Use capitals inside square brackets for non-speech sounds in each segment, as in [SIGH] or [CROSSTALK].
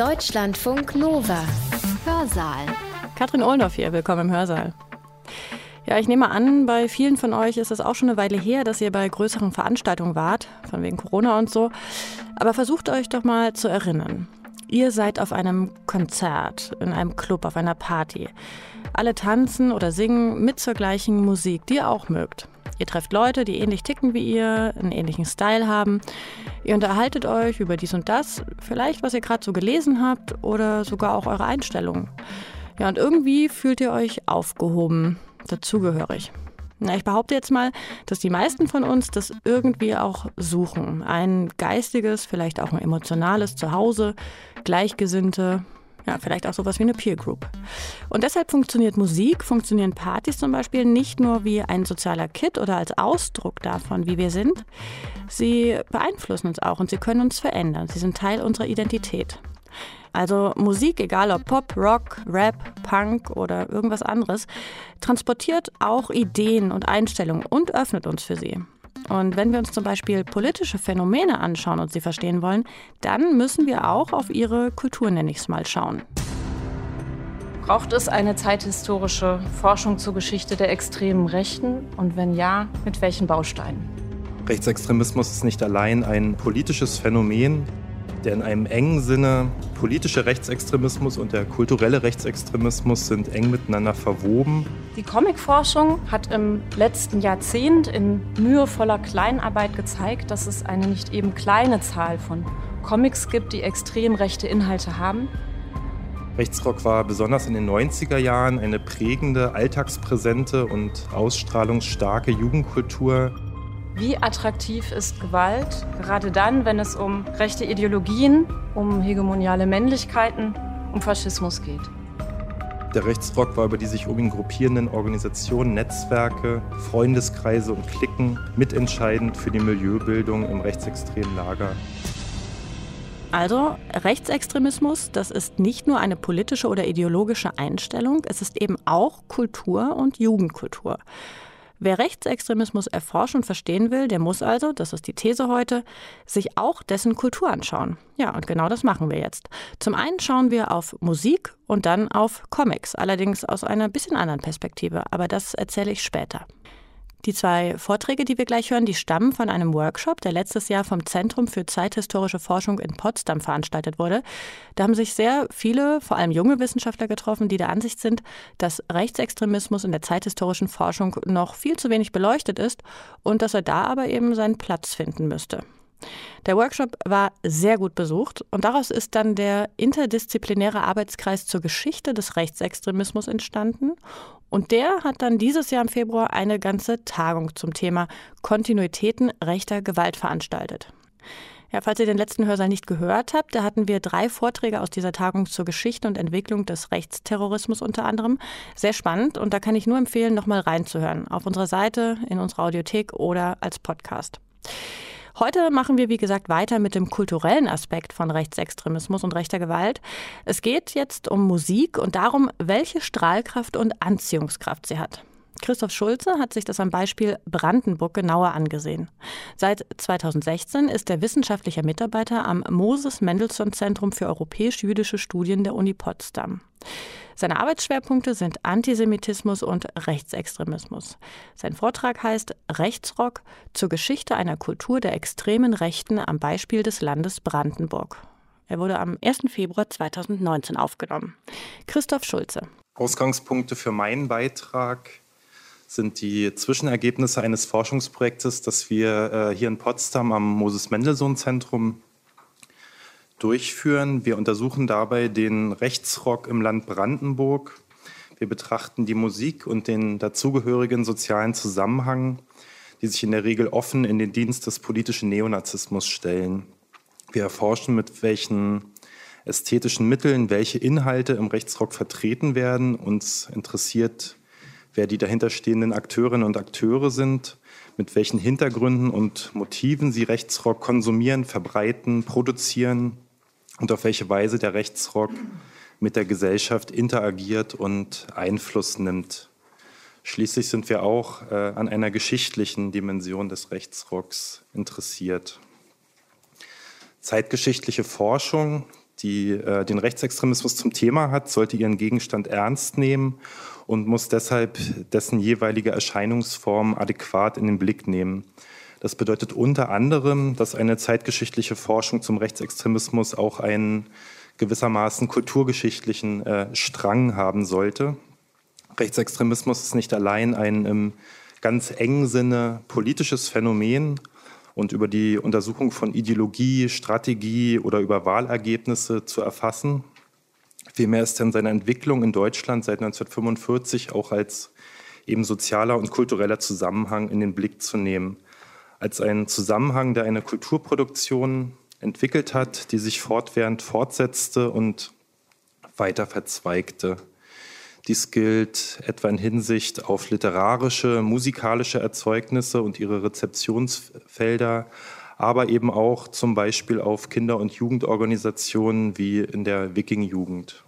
Deutschlandfunk Nova. Hörsaal. Katrin Ohlendorf hier, willkommen im Hörsaal. Ja, ich nehme an, bei vielen von euch ist es auch schon eine Weile her, dass ihr bei größeren Veranstaltungen wart, von wegen Corona und so. Aber versucht euch doch mal zu erinnern. Ihr seid auf einem Konzert, in einem Club, auf einer Party. Alle tanzen oder singen mit zur gleichen Musik, die ihr auch mögt. Ihr trefft Leute, die ähnlich ticken wie ihr, einen ähnlichen Style haben. Ihr unterhaltet euch über dies und das, vielleicht was ihr gerade so gelesen habt oder sogar auch eure Einstellungen. Ja, und irgendwie fühlt ihr euch aufgehoben, dazugehörig. Na, ich behaupte jetzt mal, dass die meisten von uns das irgendwie auch suchen. Ein geistiges, vielleicht auch ein emotionales Zuhause, Gleichgesinnte, ja, vielleicht auch sowas wie eine Peer Group. Und deshalb funktioniert Musik, funktionieren Partys zum Beispiel nicht nur wie ein sozialer Kit oder als Ausdruck davon, wie wir sind. Sie beeinflussen uns auch und sie können uns verändern. Sie sind Teil unserer Identität. Also Musik, egal ob Pop, Rock, Rap, Punk oder irgendwas anderes, transportiert auch Ideen und Einstellungen und öffnet uns für sie. Und wenn wir uns zum Beispiel politische Phänomene anschauen und sie verstehen wollen, dann müssen wir auch auf ihre Kultur, nenne ich es mal, schauen. Braucht es eine zeithistorische Forschung zur Geschichte der extremen Rechten? Und wenn ja, mit welchen Bausteinen? Rechtsextremismus ist nicht allein ein politisches Phänomen, der in einem engen Sinne politische Rechtsextremismus und der kulturelle Rechtsextremismus sind eng miteinander verwoben. Die Comicforschung hat im letzten Jahrzehnt in mühevoller Kleinarbeit gezeigt, dass es eine nicht eben kleine Zahl von Comics gibt, die extrem rechte Inhalte haben. Rechtsrock war besonders in den 90er Jahren eine prägende, alltagspräsente und ausstrahlungsstarke Jugendkultur, wie attraktiv ist Gewalt? Gerade dann, wenn es um rechte Ideologien, um hegemoniale Männlichkeiten, um Faschismus geht. Der Rechtsrock war über die sich um ihn gruppierenden Organisationen, Netzwerke, Freundeskreise und Klicken mitentscheidend für die Milieubildung im rechtsextremen Lager. Also Rechtsextremismus, das ist nicht nur eine politische oder ideologische Einstellung, es ist eben auch Kultur und Jugendkultur. Wer Rechtsextremismus erforschen und verstehen will, der muss also, das ist die These heute, sich auch dessen Kultur anschauen. Ja, und genau das machen wir jetzt. Zum einen schauen wir auf Musik und dann auf Comics, allerdings aus einer bisschen anderen Perspektive, aber das erzähle ich später. Die zwei Vorträge, die wir gleich hören, die stammen von einem Workshop, der letztes Jahr vom Zentrum für zeithistorische Forschung in Potsdam veranstaltet wurde. Da haben sich sehr viele, vor allem junge Wissenschaftler getroffen, die der Ansicht sind, dass Rechtsextremismus in der zeithistorischen Forschung noch viel zu wenig beleuchtet ist und dass er da aber eben seinen Platz finden müsste. Der Workshop war sehr gut besucht und daraus ist dann der interdisziplinäre Arbeitskreis zur Geschichte des Rechtsextremismus entstanden. Und der hat dann dieses Jahr im Februar eine ganze Tagung zum Thema Kontinuitäten rechter Gewalt veranstaltet. Ja, falls ihr den letzten Hörsaal nicht gehört habt, da hatten wir drei Vorträge aus dieser Tagung zur Geschichte und Entwicklung des Rechtsterrorismus unter anderem. Sehr spannend und da kann ich nur empfehlen, nochmal reinzuhören. Auf unserer Seite, in unserer Audiothek oder als Podcast. Heute machen wir, wie gesagt, weiter mit dem kulturellen Aspekt von Rechtsextremismus und rechter Gewalt. Es geht jetzt um Musik und darum, welche Strahlkraft und Anziehungskraft sie hat. Christoph Schulze hat sich das am Beispiel Brandenburg genauer angesehen. Seit 2016 ist er wissenschaftlicher Mitarbeiter am Moses Mendelssohn Zentrum für europäisch-jüdische Studien der Uni Potsdam. Seine Arbeitsschwerpunkte sind Antisemitismus und Rechtsextremismus. Sein Vortrag heißt Rechtsrock zur Geschichte einer Kultur der extremen Rechten am Beispiel des Landes Brandenburg. Er wurde am 1. Februar 2019 aufgenommen. Christoph Schulze. Ausgangspunkte für meinen Beitrag sind die Zwischenergebnisse eines Forschungsprojektes, das wir äh, hier in Potsdam am Moses Mendelssohn Zentrum durchführen. Wir untersuchen dabei den Rechtsrock im Land Brandenburg. Wir betrachten die Musik und den dazugehörigen sozialen Zusammenhang, die sich in der Regel offen in den Dienst des politischen Neonazismus stellen. Wir erforschen, mit welchen ästhetischen Mitteln welche Inhalte im Rechtsrock vertreten werden. Uns interessiert, wer die dahinterstehenden Akteurinnen und Akteure sind, mit welchen Hintergründen und Motiven sie Rechtsrock konsumieren, verbreiten, produzieren und auf welche Weise der Rechtsrock mit der Gesellschaft interagiert und Einfluss nimmt. Schließlich sind wir auch äh, an einer geschichtlichen Dimension des Rechtsrocks interessiert. Zeitgeschichtliche Forschung, die äh, den Rechtsextremismus zum Thema hat, sollte ihren Gegenstand ernst nehmen und muss deshalb dessen jeweilige Erscheinungsform adäquat in den Blick nehmen. Das bedeutet unter anderem, dass eine zeitgeschichtliche Forschung zum Rechtsextremismus auch einen gewissermaßen kulturgeschichtlichen äh, Strang haben sollte. Rechtsextremismus ist nicht allein ein im ganz engen Sinne politisches Phänomen und über die Untersuchung von Ideologie, Strategie oder über Wahlergebnisse zu erfassen, Vielmehr ist in seiner Entwicklung in Deutschland seit 1945 auch als eben sozialer und kultureller Zusammenhang in den Blick zu nehmen. Als ein Zusammenhang, der eine Kulturproduktion entwickelt hat, die sich fortwährend fortsetzte und weiter verzweigte. Dies gilt etwa in Hinsicht auf literarische, musikalische Erzeugnisse und ihre Rezeptionsfelder, aber eben auch zum Beispiel auf Kinder- und Jugendorganisationen wie in der Wiking-Jugend.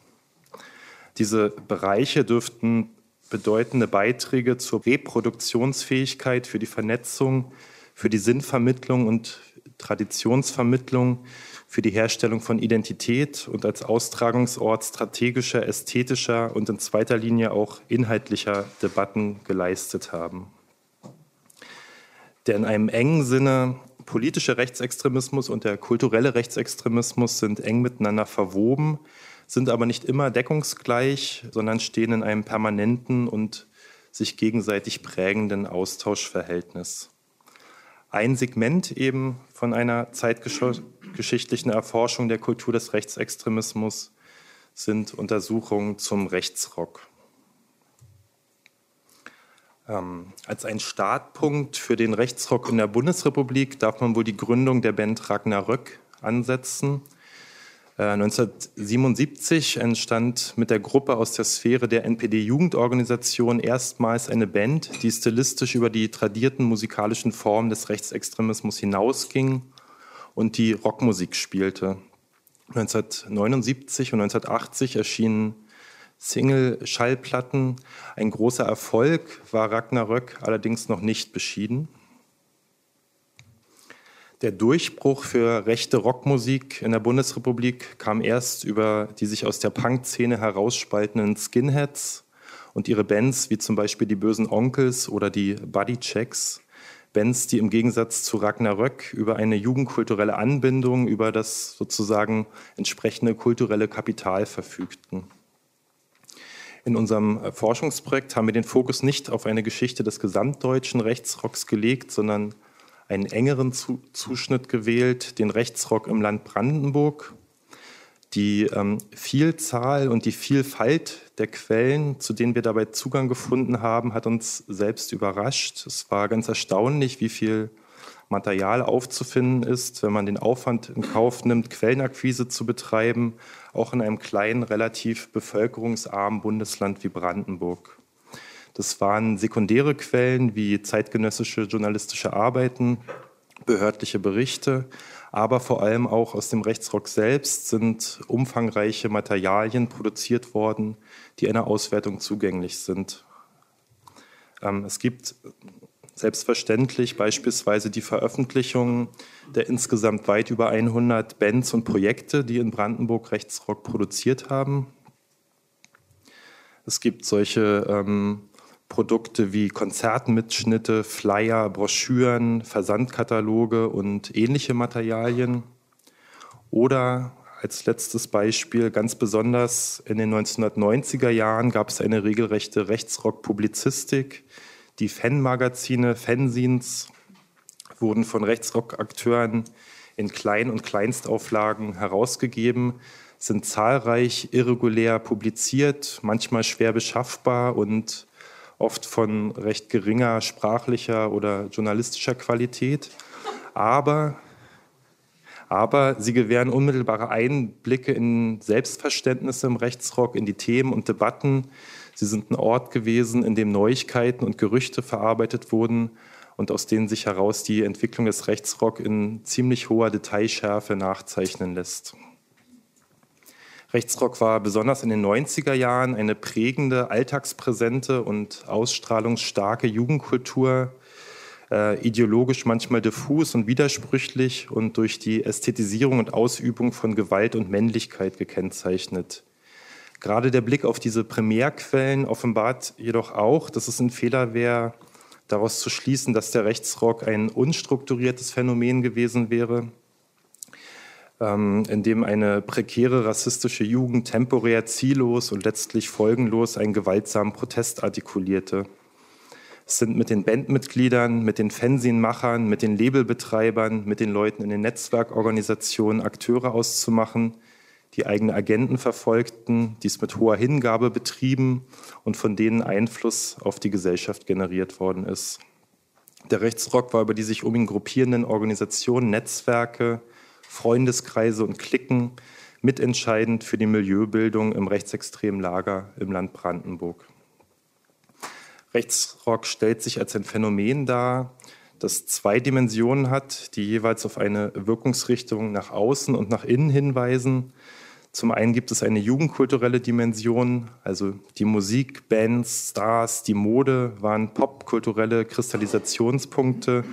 Diese Bereiche dürften bedeutende Beiträge zur Reproduktionsfähigkeit, für die Vernetzung, für die Sinnvermittlung und Traditionsvermittlung, für die Herstellung von Identität und als Austragungsort strategischer, ästhetischer und in zweiter Linie auch inhaltlicher Debatten geleistet haben. Der in einem engen Sinne politische Rechtsextremismus und der kulturelle Rechtsextremismus sind eng miteinander verwoben, sind aber nicht immer deckungsgleich, sondern stehen in einem permanenten und sich gegenseitig prägenden Austauschverhältnis. Ein Segment eben von einer zeitgeschichtlichen Erforschung der Kultur des Rechtsextremismus sind Untersuchungen zum Rechtsrock. Ähm, als ein Startpunkt für den Rechtsrock in der Bundesrepublik darf man wohl die Gründung der Band Ragnarök ansetzen. Äh, 1977 entstand mit der Gruppe aus der Sphäre der NPD-Jugendorganisation erstmals eine Band, die stilistisch über die tradierten musikalischen Formen des Rechtsextremismus hinausging und die Rockmusik spielte. 1979 und 1980 erschienen Single-Schallplatten. Ein großer Erfolg war Ragnarök allerdings noch nicht beschieden. Der Durchbruch für rechte Rockmusik in der Bundesrepublik kam erst über die sich aus der Punk-Szene herausspaltenden Skinheads und ihre Bands wie zum Beispiel die Bösen Onkels oder die Buddy Checks. Bands, die im Gegensatz zu Ragnarök über eine jugendkulturelle Anbindung, über das sozusagen entsprechende kulturelle Kapital verfügten. In unserem äh, Forschungsprojekt haben wir den Fokus nicht auf eine Geschichte des gesamtdeutschen Rechtsrocks gelegt, sondern einen engeren Zuschnitt gewählt, den Rechtsrock im Land Brandenburg. Die ähm, Vielzahl und die Vielfalt der Quellen, zu denen wir dabei Zugang gefunden haben, hat uns selbst überrascht. Es war ganz erstaunlich, wie viel Material aufzufinden ist, wenn man den Aufwand in Kauf nimmt, Quellenakquise zu betreiben, auch in einem kleinen, relativ bevölkerungsarmen Bundesland wie Brandenburg. Das waren sekundäre Quellen wie zeitgenössische journalistische Arbeiten, behördliche Berichte, aber vor allem auch aus dem Rechtsrock selbst sind umfangreiche Materialien produziert worden, die einer Auswertung zugänglich sind. Ähm, es gibt Selbstverständlich beispielsweise die Veröffentlichung der insgesamt weit über 100 Bands und Projekte, die in Brandenburg Rechtsrock produziert haben. Es gibt solche ähm, Produkte wie Konzertmitschnitte, Flyer, Broschüren, Versandkataloge und ähnliche Materialien. Oder als letztes Beispiel, ganz besonders in den 1990er Jahren gab es eine regelrechte Rechtsrock-Publizistik, die Fanmagazine, Fanzines wurden von Rechtsrock-Akteuren in Klein- und Kleinstauflagen herausgegeben, sind zahlreich irregulär publiziert, manchmal schwer beschaffbar und oft von recht geringer sprachlicher oder journalistischer Qualität. Aber, aber sie gewähren unmittelbare Einblicke in Selbstverständnisse im Rechtsrock, in die Themen und Debatten, Sie sind ein Ort gewesen, in dem Neuigkeiten und Gerüchte verarbeitet wurden und aus denen sich heraus die Entwicklung des Rechtsrock in ziemlich hoher Detailschärfe nachzeichnen lässt. Rechtsrock war besonders in den 90er Jahren eine prägende, alltagspräsente und ausstrahlungsstarke Jugendkultur, äh, ideologisch manchmal diffus und widersprüchlich und durch die Ästhetisierung und Ausübung von Gewalt und Männlichkeit gekennzeichnet. Gerade der Blick auf diese Primärquellen offenbart jedoch auch, dass es ein Fehler wäre, daraus zu schließen, dass der Rechtsrock ein unstrukturiertes Phänomen gewesen wäre, ähm, in dem eine prekäre rassistische Jugend temporär ziellos und letztlich folgenlos einen gewaltsamen Protest artikulierte. Es sind mit den Bandmitgliedern, mit den Fanzinmachern, mit den Labelbetreibern, mit den Leuten in den Netzwerkorganisationen Akteure auszumachen, die eigene Agenten verfolgten, dies mit hoher Hingabe betrieben und von denen Einfluss auf die Gesellschaft generiert worden ist. Der Rechtsrock war über die sich um ihn gruppierenden Organisationen, Netzwerke, Freundeskreise und Klicken mitentscheidend für die Milieubildung im rechtsextremen Lager im Land Brandenburg. Rechtsrock stellt sich als ein Phänomen dar, das zwei Dimensionen hat, die jeweils auf eine Wirkungsrichtung nach außen und nach innen hinweisen. Zum einen gibt es eine jugendkulturelle Dimension, also die Musik, Bands, Stars, die Mode waren popkulturelle Kristallisationspunkte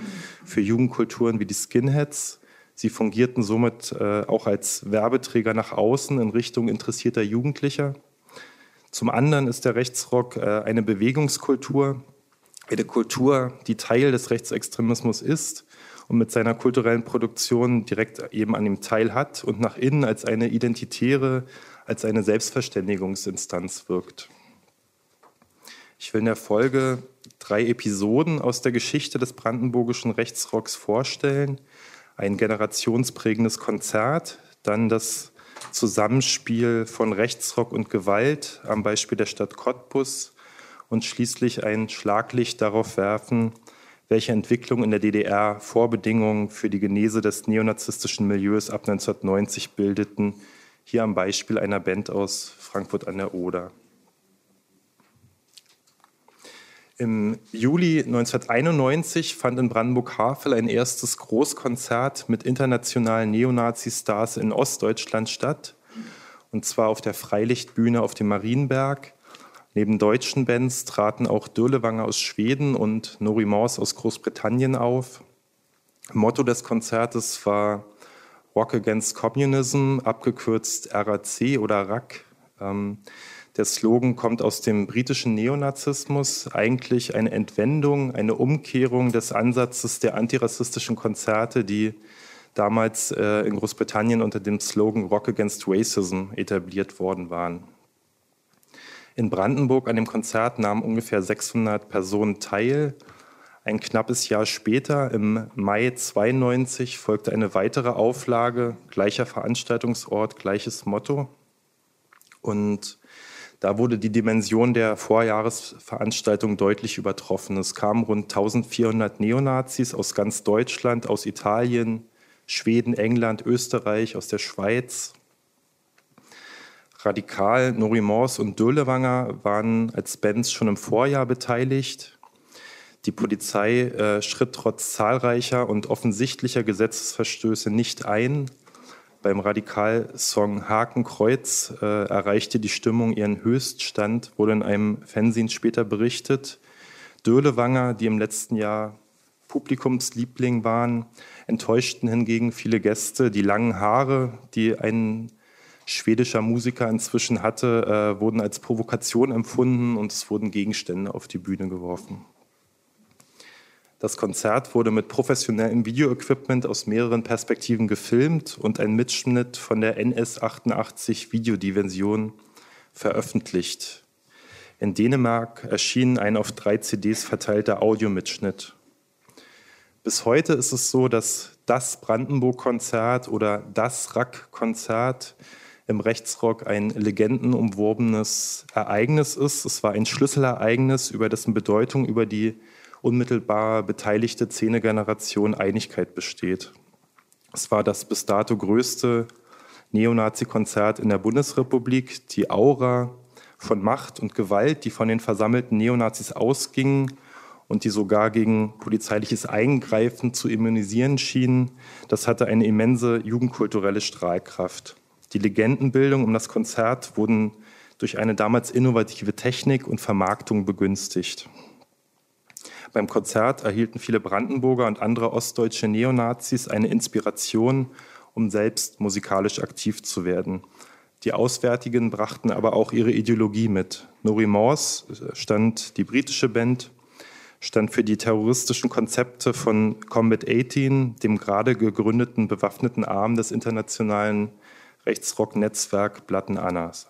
für Jugendkulturen wie die Skinheads. Sie fungierten somit äh, auch als Werbeträger nach außen in Richtung interessierter Jugendlicher. Zum anderen ist der Rechtsrock äh, eine Bewegungskultur, eine Kultur, die Teil des Rechtsextremismus ist und mit seiner kulturellen Produktion direkt eben an ihm teil hat und nach innen als eine identitäre, als eine Selbstverständigungsinstanz wirkt. Ich will in der Folge drei Episoden aus der Geschichte des brandenburgischen Rechtsrocks vorstellen. Ein generationsprägendes Konzert, dann das Zusammenspiel von Rechtsrock und Gewalt am Beispiel der Stadt Cottbus und schließlich ein Schlaglicht darauf werfen, welche Entwicklung in der DDR Vorbedingungen für die Genese des neonazistischen Milieus ab 1990 bildeten, hier am Beispiel einer Band aus Frankfurt an der Oder. Im Juli 1991 fand in Brandenburg-Havel ein erstes Großkonzert mit internationalen Neonazi-Stars in Ostdeutschland statt, und zwar auf der Freilichtbühne auf dem Marienberg. Neben deutschen Bands traten auch Dürlewanger aus Schweden und Nori Morse aus Großbritannien auf. Motto des Konzertes war Rock Against Communism, abgekürzt RAC oder RAC. Ähm, der Slogan kommt aus dem britischen Neonazismus, eigentlich eine Entwendung, eine Umkehrung des Ansatzes der antirassistischen Konzerte, die damals äh, in Großbritannien unter dem Slogan Rock Against Racism etabliert worden waren. In Brandenburg an dem Konzert nahmen ungefähr 600 Personen teil. Ein knappes Jahr später, im Mai 92, folgte eine weitere Auflage, gleicher Veranstaltungsort, gleiches Motto. Und da wurde die Dimension der Vorjahresveranstaltung deutlich übertroffen. Es kamen rund 1400 Neonazis aus ganz Deutschland, aus Italien, Schweden, England, Österreich, aus der Schweiz, Radikal, Norimors und Dölewanger waren als Bands schon im Vorjahr beteiligt. Die Polizei äh, schritt trotz zahlreicher und offensichtlicher Gesetzesverstöße nicht ein. Beim Radikal-Song Hakenkreuz äh, erreichte die Stimmung ihren Höchststand, wurde in einem Fernsehen später berichtet. Dölewanger, die im letzten Jahr Publikumsliebling waren, enttäuschten hingegen viele Gäste. Die langen Haare, die einen schwedischer Musiker inzwischen hatte, äh, wurden als Provokation empfunden und es wurden Gegenstände auf die Bühne geworfen. Das Konzert wurde mit professionellem Videoequipment aus mehreren Perspektiven gefilmt und ein Mitschnitt von der NS88 Videodimension veröffentlicht. In Dänemark erschien ein auf drei CDs verteilter Audiomitschnitt. Bis heute ist es so, dass das Brandenburg-Konzert oder das Rack-Konzert im Rechtsrock ein legendenumworbenes Ereignis ist. Es war ein Schlüsselereignis, über dessen Bedeutung über die unmittelbar beteiligte Szenegeneration Einigkeit besteht. Es war das bis dato größte Neonazi-Konzert in der Bundesrepublik. Die Aura von Macht und Gewalt, die von den versammelten Neonazis ausging und die sogar gegen polizeiliches Eingreifen zu immunisieren schien, das hatte eine immense jugendkulturelle Strahlkraft. Die Legendenbildung um das Konzert wurden durch eine damals innovative Technik und Vermarktung begünstigt. Beim Konzert erhielten viele Brandenburger und andere ostdeutsche Neonazis eine Inspiration, um selbst musikalisch aktiv zu werden. Die Auswärtigen brachten aber auch ihre Ideologie mit. Nori Morse stand die britische Band, stand für die terroristischen Konzepte von Combat 18, dem gerade gegründeten bewaffneten Arm des internationalen Rechtsrock-Netzwerk Blatten Annas.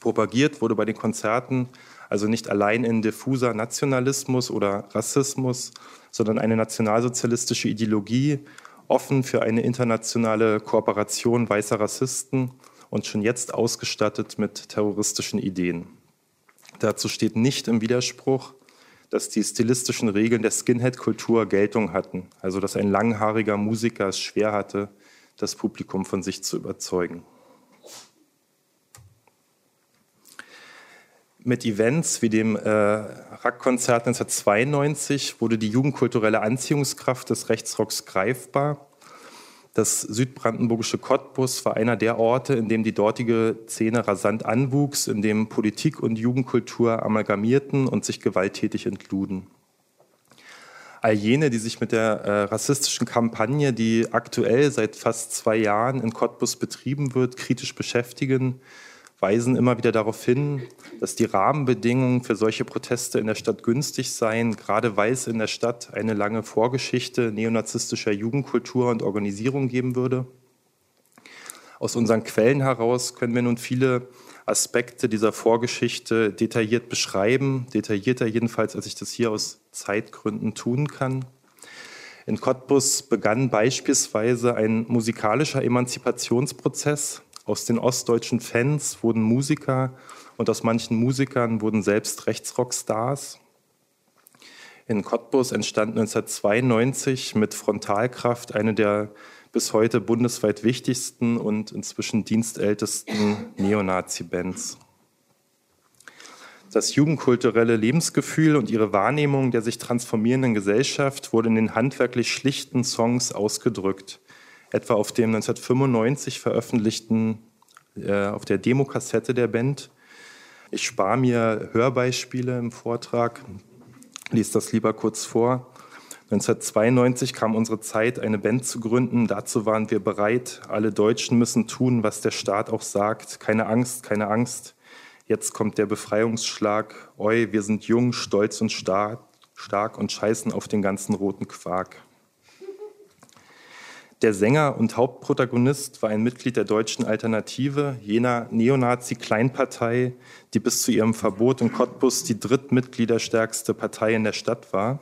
Propagiert wurde bei den Konzerten also nicht allein in diffuser Nationalismus oder Rassismus, sondern eine nationalsozialistische Ideologie, offen für eine internationale Kooperation weißer Rassisten und schon jetzt ausgestattet mit terroristischen Ideen. Dazu steht nicht im Widerspruch, dass die stilistischen Regeln der Skinhead-Kultur Geltung hatten, also dass ein langhaariger Musiker es schwer hatte, das Publikum von sich zu überzeugen. Mit Events wie dem äh, Rack-Konzert 1992 wurde die jugendkulturelle Anziehungskraft des Rechtsrocks greifbar. Das südbrandenburgische Cottbus war einer der Orte, in dem die dortige Szene rasant anwuchs, in dem Politik und Jugendkultur amalgamierten und sich gewalttätig entluden. All jene, die sich mit der äh, rassistischen Kampagne, die aktuell seit fast zwei Jahren in Cottbus betrieben wird, kritisch beschäftigen, weisen immer wieder darauf hin, dass die Rahmenbedingungen für solche Proteste in der Stadt günstig seien, gerade weil es in der Stadt eine lange Vorgeschichte neonazistischer Jugendkultur und Organisierung geben würde. Aus unseren Quellen heraus können wir nun viele Aspekte dieser Vorgeschichte detailliert beschreiben, detaillierter jedenfalls, als ich das hier aus Zeitgründen tun kann. In Cottbus begann beispielsweise ein musikalischer Emanzipationsprozess, aus den ostdeutschen Fans wurden Musiker und aus manchen Musikern wurden selbst Rechtsrockstars. In Cottbus entstand 1992 mit Frontalkraft eine der bis heute bundesweit wichtigsten und inzwischen dienstältesten Neonazi-Bands. Das jugendkulturelle Lebensgefühl und ihre Wahrnehmung der sich transformierenden Gesellschaft wurde in den handwerklich schlichten Songs ausgedrückt etwa auf dem 1995 veröffentlichten, äh, auf der Demokassette der Band. Ich spare mir Hörbeispiele im Vortrag, lese das lieber kurz vor. 1992 kam unsere Zeit, eine Band zu gründen. Dazu waren wir bereit. Alle Deutschen müssen tun, was der Staat auch sagt. Keine Angst, keine Angst. Jetzt kommt der Befreiungsschlag. Oi, wir sind jung, stolz und stark, stark und scheißen auf den ganzen roten Quark. Der Sänger und Hauptprotagonist war ein Mitglied der deutschen Alternative, jener Neonazi-Kleinpartei, die bis zu ihrem Verbot in Cottbus die drittmitgliederstärkste Partei in der Stadt war.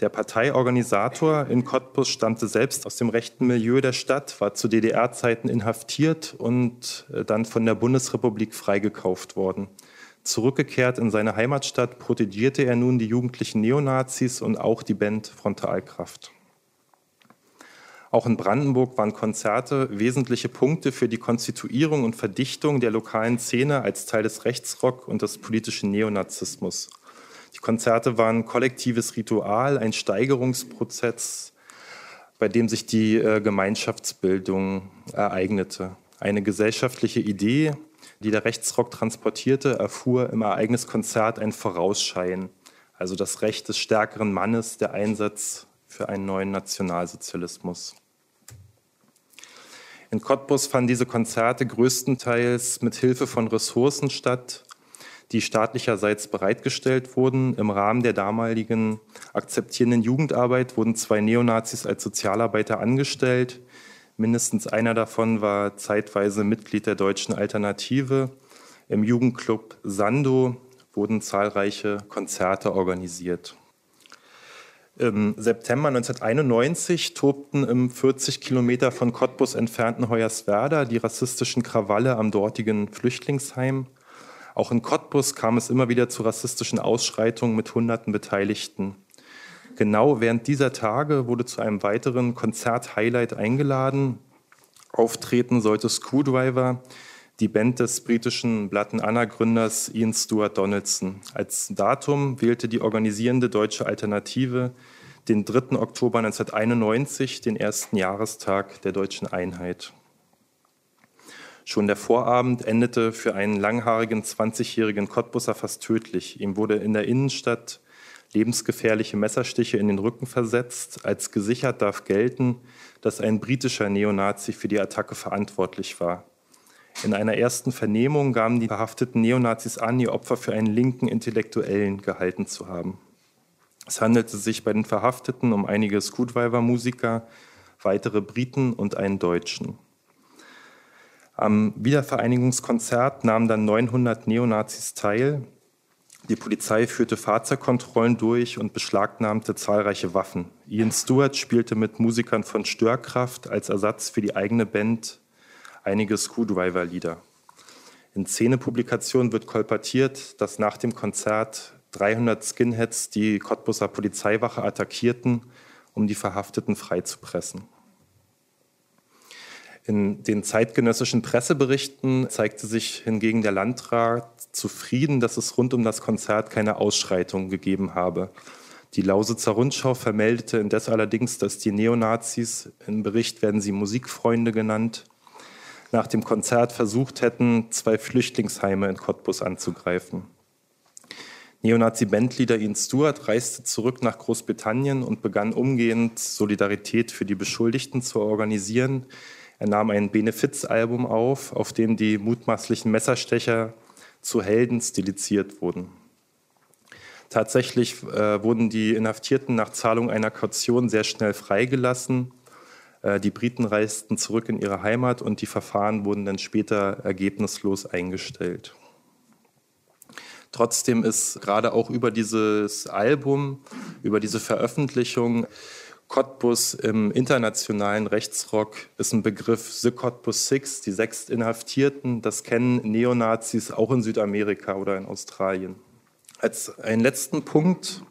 Der Parteiorganisator in Cottbus stammte selbst aus dem rechten Milieu der Stadt, war zu DDR-Zeiten inhaftiert und äh, dann von der Bundesrepublik freigekauft worden. Zurückgekehrt in seine Heimatstadt protegierte er nun die jugendlichen Neonazis und auch die Band Frontalkraft. Auch in Brandenburg waren Konzerte wesentliche Punkte für die Konstituierung und Verdichtung der lokalen Szene als Teil des Rechtsrock und des politischen Neonazismus. Die Konzerte waren kollektives Ritual, ein Steigerungsprozess, bei dem sich die äh, Gemeinschaftsbildung ereignete. Eine gesellschaftliche Idee, die der Rechtsrock transportierte, erfuhr im Ereigniskonzert ein Vorausschein, also das Recht des stärkeren Mannes, der Einsatz für einen neuen Nationalsozialismus. In Cottbus fanden diese Konzerte größtenteils mit Hilfe von Ressourcen statt, die staatlicherseits bereitgestellt wurden. Im Rahmen der damaligen akzeptierenden Jugendarbeit wurden zwei Neonazis als Sozialarbeiter angestellt. Mindestens einer davon war zeitweise Mitglied der deutschen Alternative. Im Jugendclub Sando wurden zahlreiche Konzerte organisiert. Im September 1991 tobten im 40 Kilometer von Cottbus entfernten Hoyerswerda die rassistischen Krawalle am dortigen Flüchtlingsheim. Auch in Cottbus kam es immer wieder zu rassistischen Ausschreitungen mit hunderten Beteiligten. Genau während dieser Tage wurde zu einem weiteren Konzert-Highlight eingeladen. Auftreten sollte Screwdriver, die Band des britischen Blatten Anna-Gründers Ian Stuart Donaldson. Als Datum wählte die organisierende deutsche Alternative den 3. Oktober 1991, den ersten Jahrestag der deutschen Einheit. Schon der Vorabend endete für einen langhaarigen 20-jährigen Cottbusser fast tödlich. Ihm wurde in der Innenstadt lebensgefährliche Messerstiche in den Rücken versetzt. Als gesichert darf gelten, dass ein britischer Neonazi für die Attacke verantwortlich war. In einer ersten Vernehmung gaben die verhafteten Neonazis an, ihr Opfer für einen linken Intellektuellen gehalten zu haben. Es handelte sich bei den Verhafteten um einige Scootwiver-Musiker, weitere Briten und einen Deutschen. Am Wiedervereinigungskonzert nahmen dann 900 Neonazis teil. Die Polizei führte Fahrzeugkontrollen durch und beschlagnahmte zahlreiche Waffen. Ian Stewart spielte mit Musikern von Störkraft als Ersatz für die eigene Band einige Screwdriver-Lieder. In Szenepublikationen wird kolportiert, dass nach dem Konzert 300 Skinheads die Cottbusser Polizeiwache attackierten, um die Verhafteten freizupressen. In den zeitgenössischen Presseberichten zeigte sich hingegen der Landrat zufrieden, dass es rund um das Konzert keine Ausschreitungen gegeben habe. Die Lausitzer Rundschau vermeldete indes allerdings, dass die Neonazis, im Bericht werden sie Musikfreunde genannt, nach dem Konzert versucht hätten, zwei Flüchtlingsheime in Cottbus anzugreifen. Neonazi-Bandleader Ian Stewart reiste zurück nach Großbritannien und begann umgehend Solidarität für die Beschuldigten zu organisieren. Er nahm ein Benefizalbum auf, auf dem die mutmaßlichen Messerstecher zu Helden stilisiert wurden. Tatsächlich äh, wurden die Inhaftierten nach Zahlung einer Kaution sehr schnell freigelassen. Äh, die Briten reisten zurück in ihre Heimat und die Verfahren wurden dann später ergebnislos eingestellt. Trotzdem ist gerade auch über dieses Album, über diese Veröffentlichung Cottbus im internationalen Rechtsrock ist ein Begriff The Cottbus Six, die sechs Inhaftierten. Das kennen Neonazis auch in Südamerika oder in Australien. Als einen letzten Punkt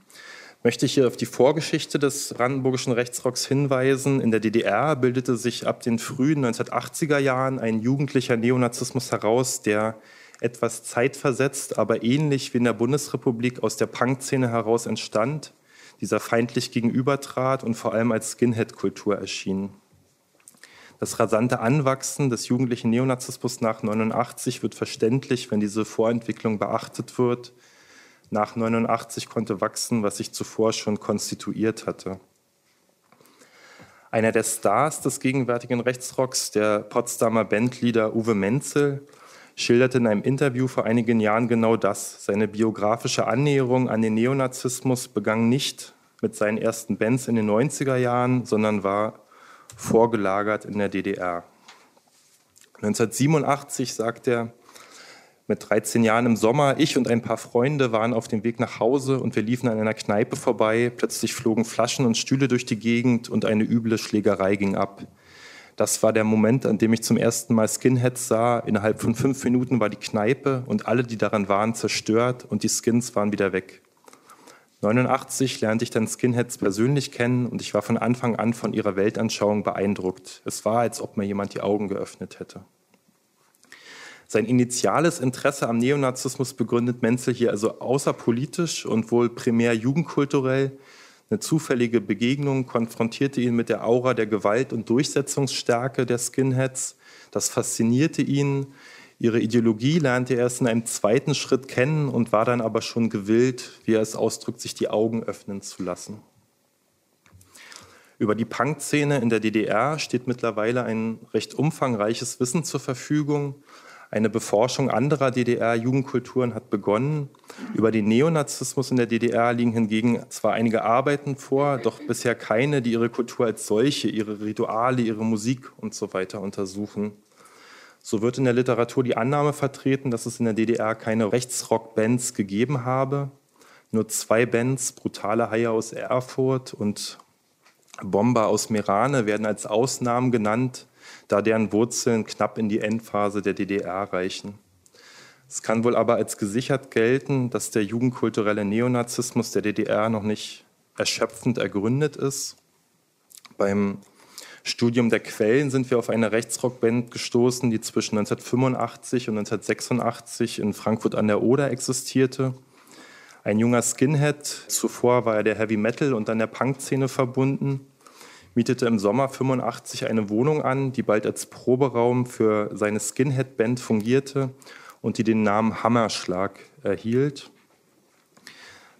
möchte ich hier auf die Vorgeschichte des brandenburgischen Rechtsrocks hinweisen. In der DDR bildete sich ab den frühen 1980er Jahren ein jugendlicher Neonazismus heraus, der etwas zeitversetzt, aber ähnlich wie in der Bundesrepublik aus der Punkszene heraus entstand, dieser feindlich gegenübertrat und vor allem als Skinhead-Kultur erschien. Das rasante Anwachsen des jugendlichen Neonazismus nach 89 wird verständlich, wenn diese Vorentwicklung beachtet wird nach 89 konnte wachsen, was sich zuvor schon konstituiert hatte. Einer der Stars des gegenwärtigen Rechtsrocks, der Potsdamer Bandleader Uwe Menzel, schilderte in einem Interview vor einigen Jahren genau das. Seine biografische Annäherung an den Neonazismus begann nicht mit seinen ersten Bands in den 90er Jahren, sondern war vorgelagert in der DDR. 1987 sagt er, mit 13 Jahren im Sommer. Ich und ein paar Freunde waren auf dem Weg nach Hause und wir liefen an einer Kneipe vorbei. Plötzlich flogen Flaschen und Stühle durch die Gegend und eine üble Schlägerei ging ab. Das war der Moment, an dem ich zum ersten Mal Skinheads sah. Innerhalb von fünf Minuten war die Kneipe und alle, die daran waren, zerstört und die Skins waren wieder weg. 89 lernte ich dann Skinheads persönlich kennen und ich war von Anfang an von ihrer Weltanschauung beeindruckt. Es war, als ob mir jemand die Augen geöffnet hätte. Sein initiales Interesse am Neonazismus begründet Menzel hier also außerpolitisch und wohl primär jugendkulturell. Eine zufällige Begegnung konfrontierte ihn mit der Aura der Gewalt und Durchsetzungsstärke der Skinheads. Das faszinierte ihn. Ihre Ideologie lernte er erst in einem zweiten Schritt kennen und war dann aber schon gewillt, wie er es ausdrückt, sich die Augen öffnen zu lassen. Über die Punk-Szene in der DDR steht mittlerweile ein recht umfangreiches Wissen zur Verfügung. Eine Beforschung anderer DDR-Jugendkulturen hat begonnen. Über den Neonazismus in der DDR liegen hingegen zwar einige Arbeiten vor, doch bisher keine, die ihre Kultur als solche, ihre Rituale, ihre Musik und so weiter untersuchen. So wird in der Literatur die Annahme vertreten, dass es in der DDR keine Rechtsrock-Bands gegeben habe. Nur zwei Bands, Brutale Haie aus Erfurt und Bomber aus Merane, werden als Ausnahmen genannt da deren Wurzeln knapp in die Endphase der DDR reichen. Es kann wohl aber als gesichert gelten, dass der jugendkulturelle Neonazismus der DDR noch nicht erschöpfend ergründet ist. Beim Studium der Quellen sind wir auf eine Rechtsrockband gestoßen, die zwischen 1985 und 1986 in Frankfurt an der Oder existierte. Ein junger Skinhead, zuvor war er der Heavy Metal und dann der Punk-Szene verbunden mietete im Sommer 85 eine Wohnung an, die bald als Proberaum für seine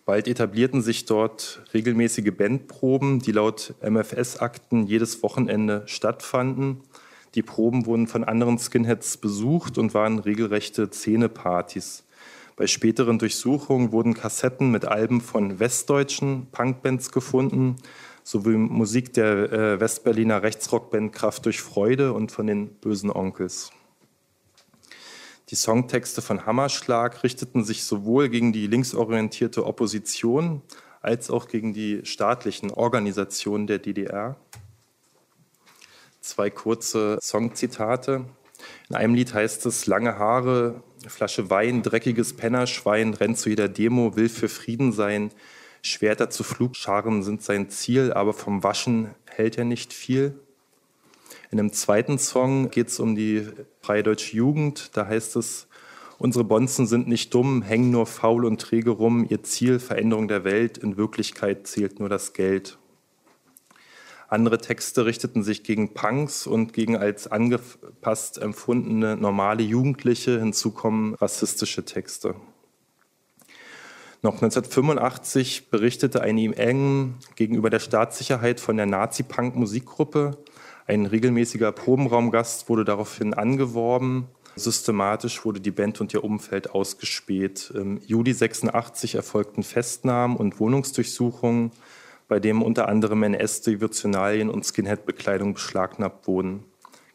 Bald etablierten sich dort regelmäßige Bandproben, die laut MFS-Akten jedes Wochenende stattfanden. Die Proben wurden von anderen Skinheads besucht und waren regelrechte Szenepartys. Bei späteren Durchsuchungen wurden Kassetten mit Alben von westdeutschen Punkbands gefunden, sowie Musik der äh, Westberliner Rechtsrockband Kraft durch Freude und von den Bösen Onkels. Die Songtexte von Hammerschlag richteten sich sowohl gegen die linksorientierte Opposition als auch gegen die staatlichen Organisationen der DDR. Zwei kurze Songzitate. In einem Lied heißt es, lange Haare, Flasche Wein, dreckiges Pennerschwein, rennt zu jeder Demo, will für Frieden sein. Schwerter zu Flugscharen sind sein Ziel, aber vom Waschen hält er nicht viel. In dem zweiten Song geht es um die Freie Deutsche Jugend. Da heißt es, unsere Bonzen sind nicht dumm, hängen nur faul und träge rum. Ihr Ziel, Veränderung der Welt, in Wirklichkeit zählt nur das Geld. Andere Texte richteten sich gegen Punks und gegen als angepasst empfundene normale Jugendliche. Hinzu kommen rassistische Texte. Noch 1985 berichtete eine ihm eng gegenüber der Staatssicherheit von der Nazi-Punk-Musikgruppe. Ein regelmäßiger Probenraumgast wurde daraufhin angeworben. Systematisch wurde die Band und ihr Umfeld ausgespäht. Im Juli 86 erfolgten Festnahmen und Wohnungsdurchsuchungen, bei denen unter anderem NS-Devotionalien und Skinhead-Bekleidung beschlagnahmt wurden.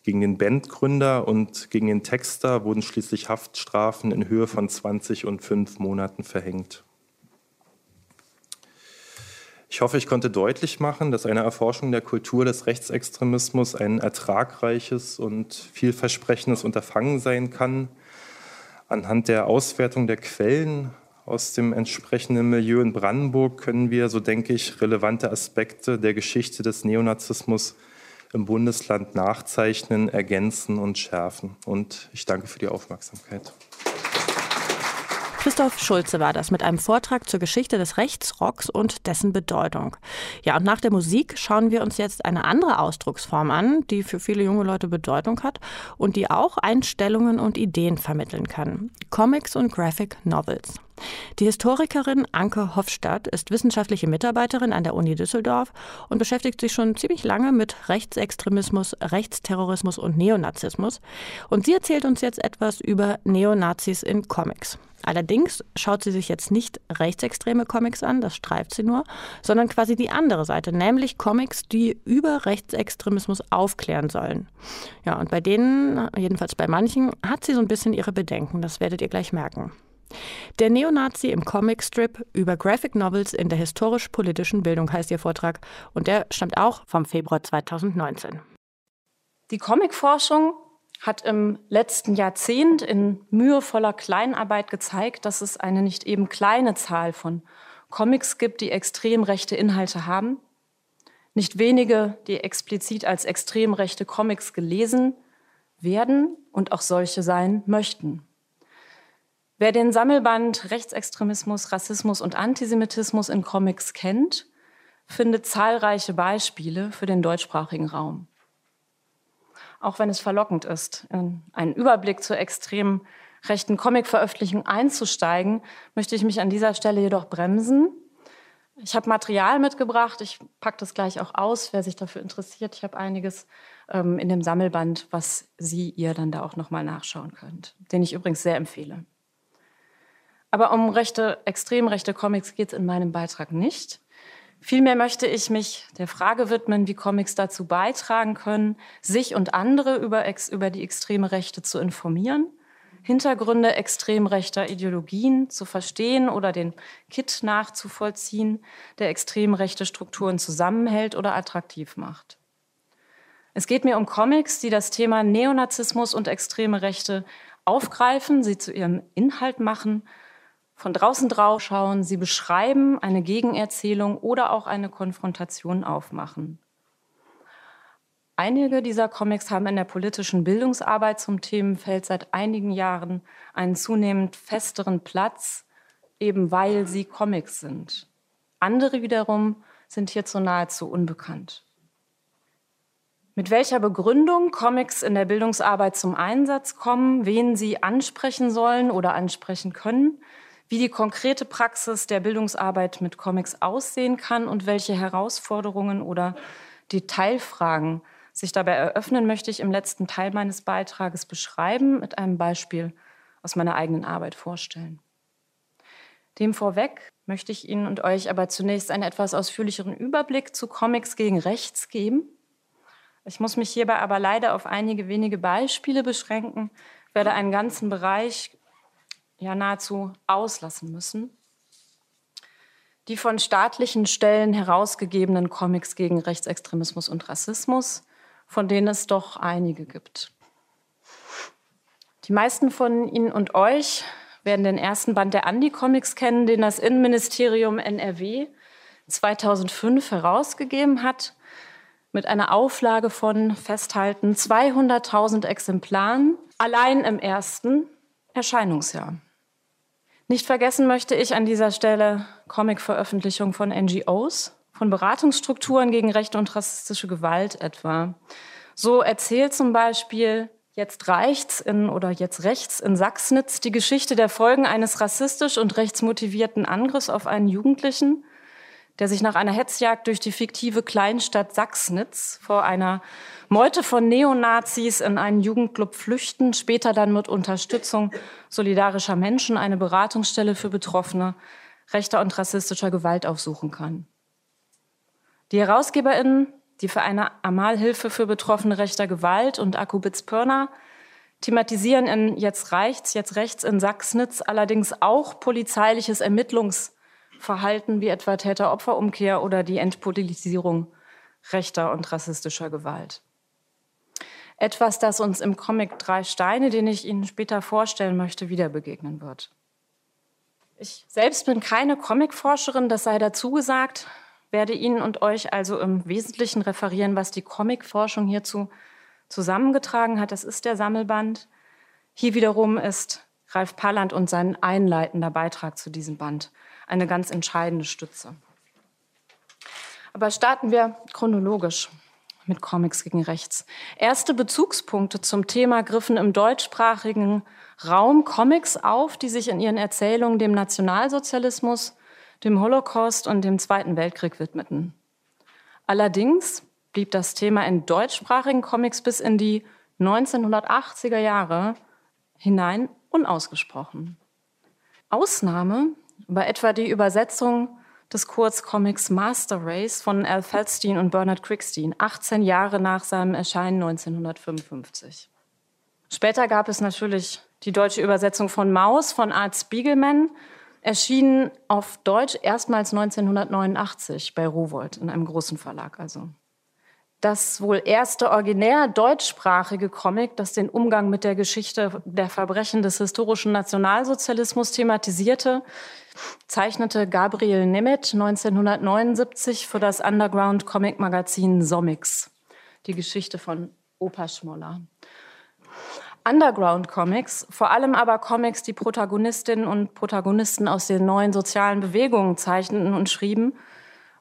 Gegen den Bandgründer und gegen den Texter wurden schließlich Haftstrafen in Höhe von 20 und 5 Monaten verhängt. Ich hoffe, ich konnte deutlich machen, dass eine Erforschung der Kultur des Rechtsextremismus ein ertragreiches und vielversprechendes Unterfangen sein kann. Anhand der Auswertung der Quellen aus dem entsprechenden Milieu in Brandenburg können wir, so denke ich, relevante Aspekte der Geschichte des Neonazismus im Bundesland nachzeichnen, ergänzen und schärfen. Und ich danke für die Aufmerksamkeit. Christoph Schulze war das mit einem Vortrag zur Geschichte des Rechtsrocks und dessen Bedeutung. Ja, und nach der Musik schauen wir uns jetzt eine andere Ausdrucksform an, die für viele junge Leute Bedeutung hat und die auch Einstellungen und Ideen vermitteln kann. Comics und Graphic Novels. Die Historikerin Anke Hofstadt ist wissenschaftliche Mitarbeiterin an der Uni Düsseldorf und beschäftigt sich schon ziemlich lange mit Rechtsextremismus, Rechtsterrorismus und Neonazismus. Und sie erzählt uns jetzt etwas über Neonazis in Comics. Allerdings schaut sie sich jetzt nicht rechtsextreme Comics an, das streift sie nur, sondern quasi die andere Seite, nämlich Comics, die über Rechtsextremismus aufklären sollen. Ja, und bei denen, jedenfalls bei manchen, hat sie so ein bisschen ihre Bedenken, das werdet ihr gleich merken. Der Neonazi im Comicstrip über Graphic Novels in der historisch-politischen Bildung heißt ihr Vortrag und der stammt auch vom Februar 2019. Die Comicforschung hat im letzten Jahrzehnt in mühevoller Kleinarbeit gezeigt, dass es eine nicht eben kleine Zahl von Comics gibt, die extrem rechte Inhalte haben. Nicht wenige, die explizit als extrem rechte Comics gelesen werden und auch solche sein möchten. Wer den Sammelband Rechtsextremismus, Rassismus und Antisemitismus in Comics kennt, findet zahlreiche Beispiele für den deutschsprachigen Raum auch wenn es verlockend ist, in einen Überblick zur extrem rechten Comic-Veröffentlichung einzusteigen, möchte ich mich an dieser Stelle jedoch bremsen. Ich habe Material mitgebracht, ich packe das gleich auch aus, wer sich dafür interessiert. Ich habe einiges ähm, in dem Sammelband, was Sie ihr dann da auch nochmal nachschauen könnt, den ich übrigens sehr empfehle. Aber um rechte, extrem rechte Comics geht es in meinem Beitrag nicht. Vielmehr möchte ich mich der Frage widmen, wie Comics dazu beitragen können, sich und andere über, über die extreme Rechte zu informieren, Hintergründe extrem rechter Ideologien zu verstehen oder den Kit nachzuvollziehen, der extrem rechte Strukturen zusammenhält oder attraktiv macht. Es geht mir um Comics, die das Thema Neonazismus und extreme Rechte aufgreifen, sie zu ihrem Inhalt machen von draußen drauf schauen, sie beschreiben, eine Gegenerzählung oder auch eine Konfrontation aufmachen. Einige dieser Comics haben in der politischen Bildungsarbeit zum Themenfeld seit einigen Jahren einen zunehmend festeren Platz, eben weil sie Comics sind. Andere wiederum sind hierzu nahezu unbekannt. Mit welcher Begründung Comics in der Bildungsarbeit zum Einsatz kommen, wen sie ansprechen sollen oder ansprechen können, wie die konkrete Praxis der Bildungsarbeit mit Comics aussehen kann und welche Herausforderungen oder Detailfragen sich dabei eröffnen, möchte ich im letzten Teil meines Beitrages beschreiben, mit einem Beispiel aus meiner eigenen Arbeit vorstellen. Dem vorweg möchte ich Ihnen und euch aber zunächst einen etwas ausführlicheren Überblick zu Comics gegen Rechts geben. Ich muss mich hierbei aber leider auf einige wenige Beispiele beschränken, werde einen ganzen Bereich ja nahezu auslassen müssen. Die von staatlichen Stellen herausgegebenen Comics gegen Rechtsextremismus und Rassismus, von denen es doch einige gibt. Die meisten von Ihnen und euch werden den ersten Band der Andi-Comics kennen, den das Innenministerium NRW 2005 herausgegeben hat, mit einer Auflage von, festhalten, 200.000 Exemplaren, allein im ersten Erscheinungsjahr. Nicht vergessen möchte ich an dieser Stelle Comic-Veröffentlichungen von NGOs, von Beratungsstrukturen gegen rechte und rassistische Gewalt etwa. So erzählt zum Beispiel Jetzt reicht's in oder jetzt rechts in Sachsnitz die Geschichte der Folgen eines rassistisch und rechtsmotivierten Angriffs auf einen Jugendlichen, der sich nach einer Hetzjagd durch die fiktive Kleinstadt Sachsnitz vor einer Meute von Neonazis in einen Jugendclub flüchten, später dann mit Unterstützung solidarischer Menschen eine Beratungsstelle für Betroffene rechter und rassistischer Gewalt aufsuchen kann. Die HerausgeberInnen die Vereine Amalhilfe für Betroffene rechter Gewalt und Akubitz-Pirna thematisieren in Jetzt reicht's, jetzt rechts in Sachsnitz allerdings auch polizeiliches Ermittlungsverhalten wie etwa Täter-Opfer-Umkehr oder die Entpolitisierung rechter und rassistischer Gewalt. Etwas, das uns im Comic Drei Steine, den ich Ihnen später vorstellen möchte, wieder begegnen wird. Ich selbst bin keine Comicforscherin, das sei dazu gesagt werde Ihnen und euch also im Wesentlichen referieren, was die Comicforschung hierzu zusammengetragen hat. Das ist der Sammelband. Hier wiederum ist Ralf Palland und sein einleitender Beitrag zu diesem Band eine ganz entscheidende Stütze. Aber starten wir chronologisch mit Comics gegen Rechts. Erste Bezugspunkte zum Thema griffen im deutschsprachigen Raum Comics auf, die sich in ihren Erzählungen dem Nationalsozialismus dem Holocaust und dem Zweiten Weltkrieg widmeten. Allerdings blieb das Thema in deutschsprachigen Comics bis in die 1980er Jahre hinein unausgesprochen. Ausnahme war etwa die Übersetzung des Kurzcomics Master Race von Al Feldstein und Bernard Crickstein, 18 Jahre nach seinem Erscheinen 1955. Später gab es natürlich die deutsche Übersetzung von Maus von Art Spiegelman erschienen auf Deutsch erstmals 1989 bei Rowold in einem großen Verlag. Also das wohl erste originär deutschsprachige Comic, das den Umgang mit der Geschichte der Verbrechen des historischen Nationalsozialismus thematisierte, zeichnete Gabriel Nemeth 1979 für das Underground-Comic-Magazin Somix, die Geschichte von Opa Schmoller. Underground-Comics, vor allem aber Comics, die Protagonistinnen und Protagonisten aus den neuen sozialen Bewegungen zeichneten und schrieben,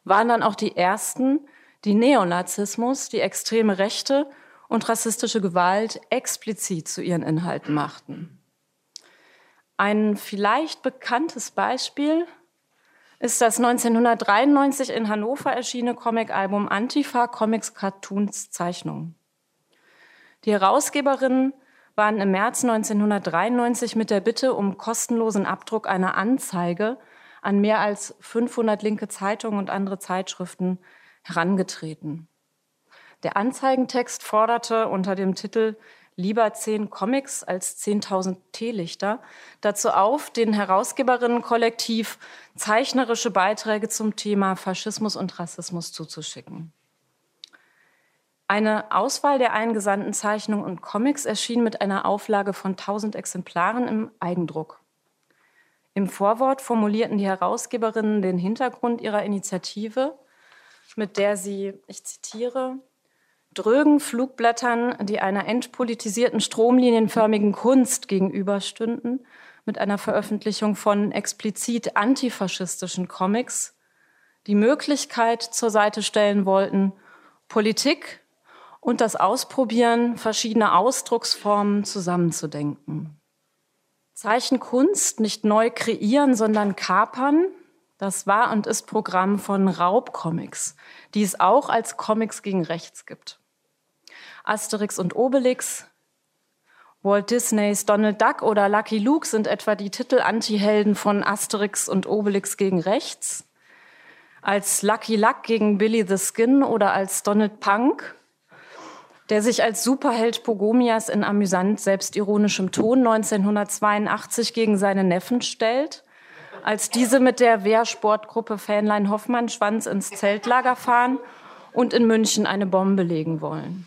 waren dann auch die ersten, die Neonazismus, die extreme Rechte und rassistische Gewalt explizit zu ihren Inhalten machten. Ein vielleicht bekanntes Beispiel ist das 1993 in Hannover erschienene Comicalbum Antifa Comics Cartoons Zeichnungen. Die Herausgeberinnen waren im März 1993 mit der Bitte um kostenlosen Abdruck einer Anzeige an mehr als 500 linke Zeitungen und andere Zeitschriften herangetreten. Der Anzeigentext forderte unter dem Titel Lieber zehn Comics als 10.000 Teelichter dazu auf, den Herausgeberinnenkollektiv zeichnerische Beiträge zum Thema Faschismus und Rassismus zuzuschicken. Eine Auswahl der eingesandten Zeichnungen und Comics erschien mit einer Auflage von 1000 Exemplaren im Eigendruck. Im Vorwort formulierten die Herausgeberinnen den Hintergrund ihrer Initiative, mit der sie, ich zitiere, drögen Flugblättern, die einer entpolitisierten stromlinienförmigen Kunst gegenüberstünden, mit einer Veröffentlichung von explizit antifaschistischen Comics die Möglichkeit zur Seite stellen wollten, Politik und das Ausprobieren verschiedener Ausdrucksformen zusammenzudenken. Zeichenkunst nicht neu kreieren, sondern kapern, das war und ist Programm von Raubcomics, die es auch als Comics gegen Rechts gibt. Asterix und Obelix, Walt Disneys Donald Duck oder Lucky Luke sind etwa die Titel-Antihelden von Asterix und Obelix gegen Rechts. Als Lucky Luck gegen Billy the Skin oder als Donald Punk, der sich als Superheld Pogomias in amüsant selbstironischem Ton 1982 gegen seine Neffen stellt als diese mit der Wehrsportgruppe Fähnlein Hoffmann Schwanz ins Zeltlager fahren und in München eine Bombe legen wollen.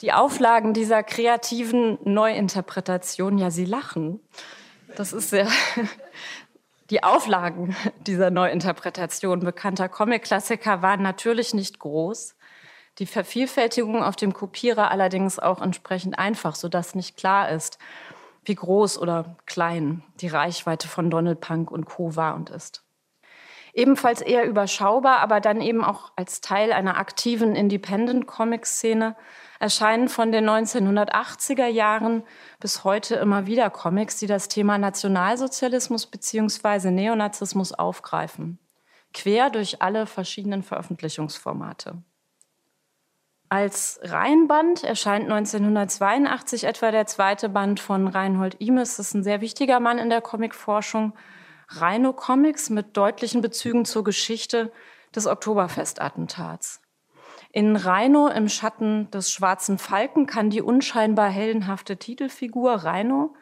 Die Auflagen dieser kreativen Neuinterpretation, ja, Sie lachen. Das ist sehr, [LAUGHS] die Auflagen dieser Neuinterpretation bekannter Comic-Klassiker waren natürlich nicht groß. Die Vervielfältigung auf dem Kopierer allerdings auch entsprechend einfach, sodass nicht klar ist, wie groß oder klein die Reichweite von Donald Punk und Co. war und ist. Ebenfalls eher überschaubar, aber dann eben auch als Teil einer aktiven Independent-Comic-Szene erscheinen von den 1980er Jahren bis heute immer wieder Comics, die das Thema Nationalsozialismus bzw. Neonazismus aufgreifen, quer durch alle verschiedenen Veröffentlichungsformate. Als Reihenband erscheint 1982 etwa der zweite Band von Reinhold Imes. Das ist ein sehr wichtiger Mann in der Comicforschung. Rhino Comics mit deutlichen Bezügen zur Geschichte des Oktoberfestattentats. In Rhino im Schatten des schwarzen Falken kann die unscheinbar heldenhafte Titelfigur Rhino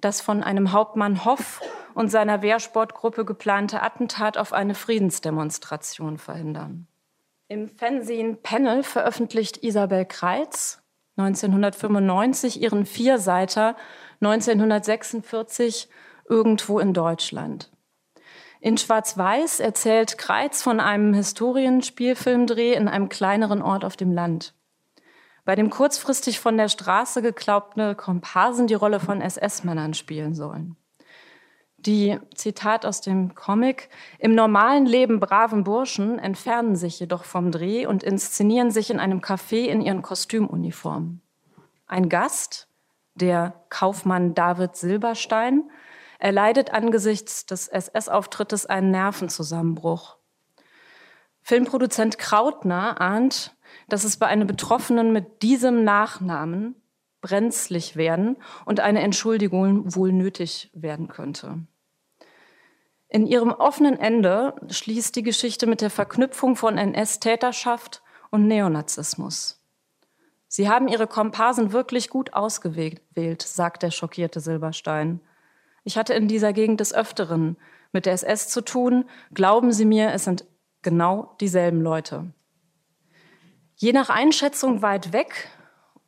das von einem Hauptmann Hoff und seiner Wehrsportgruppe geplante Attentat auf eine Friedensdemonstration verhindern. Im Fernsehen Panel veröffentlicht Isabel Kreitz 1995 ihren Vierseiter 1946 irgendwo in Deutschland. In Schwarz-Weiß erzählt Kreitz von einem Historienspielfilmdreh in einem kleineren Ort auf dem Land. Bei dem kurzfristig von der Straße geglaubte Komparsen die Rolle von SS-Männern spielen sollen die, Zitat aus dem Comic, im normalen Leben braven Burschen entfernen sich jedoch vom Dreh und inszenieren sich in einem Café in ihren Kostümuniformen. Ein Gast, der Kaufmann David Silberstein, erleidet angesichts des SS-Auftrittes einen Nervenzusammenbruch. Filmproduzent Krautner ahnt, dass es bei einem Betroffenen mit diesem Nachnamen brenzlig werden und eine Entschuldigung wohl nötig werden könnte. In ihrem offenen Ende schließt die Geschichte mit der Verknüpfung von NS-Täterschaft und Neonazismus. Sie haben ihre Komparsen wirklich gut ausgewählt, sagt der schockierte Silberstein. Ich hatte in dieser Gegend des Öfteren mit der SS zu tun. Glauben Sie mir, es sind genau dieselben Leute. Je nach Einschätzung weit weg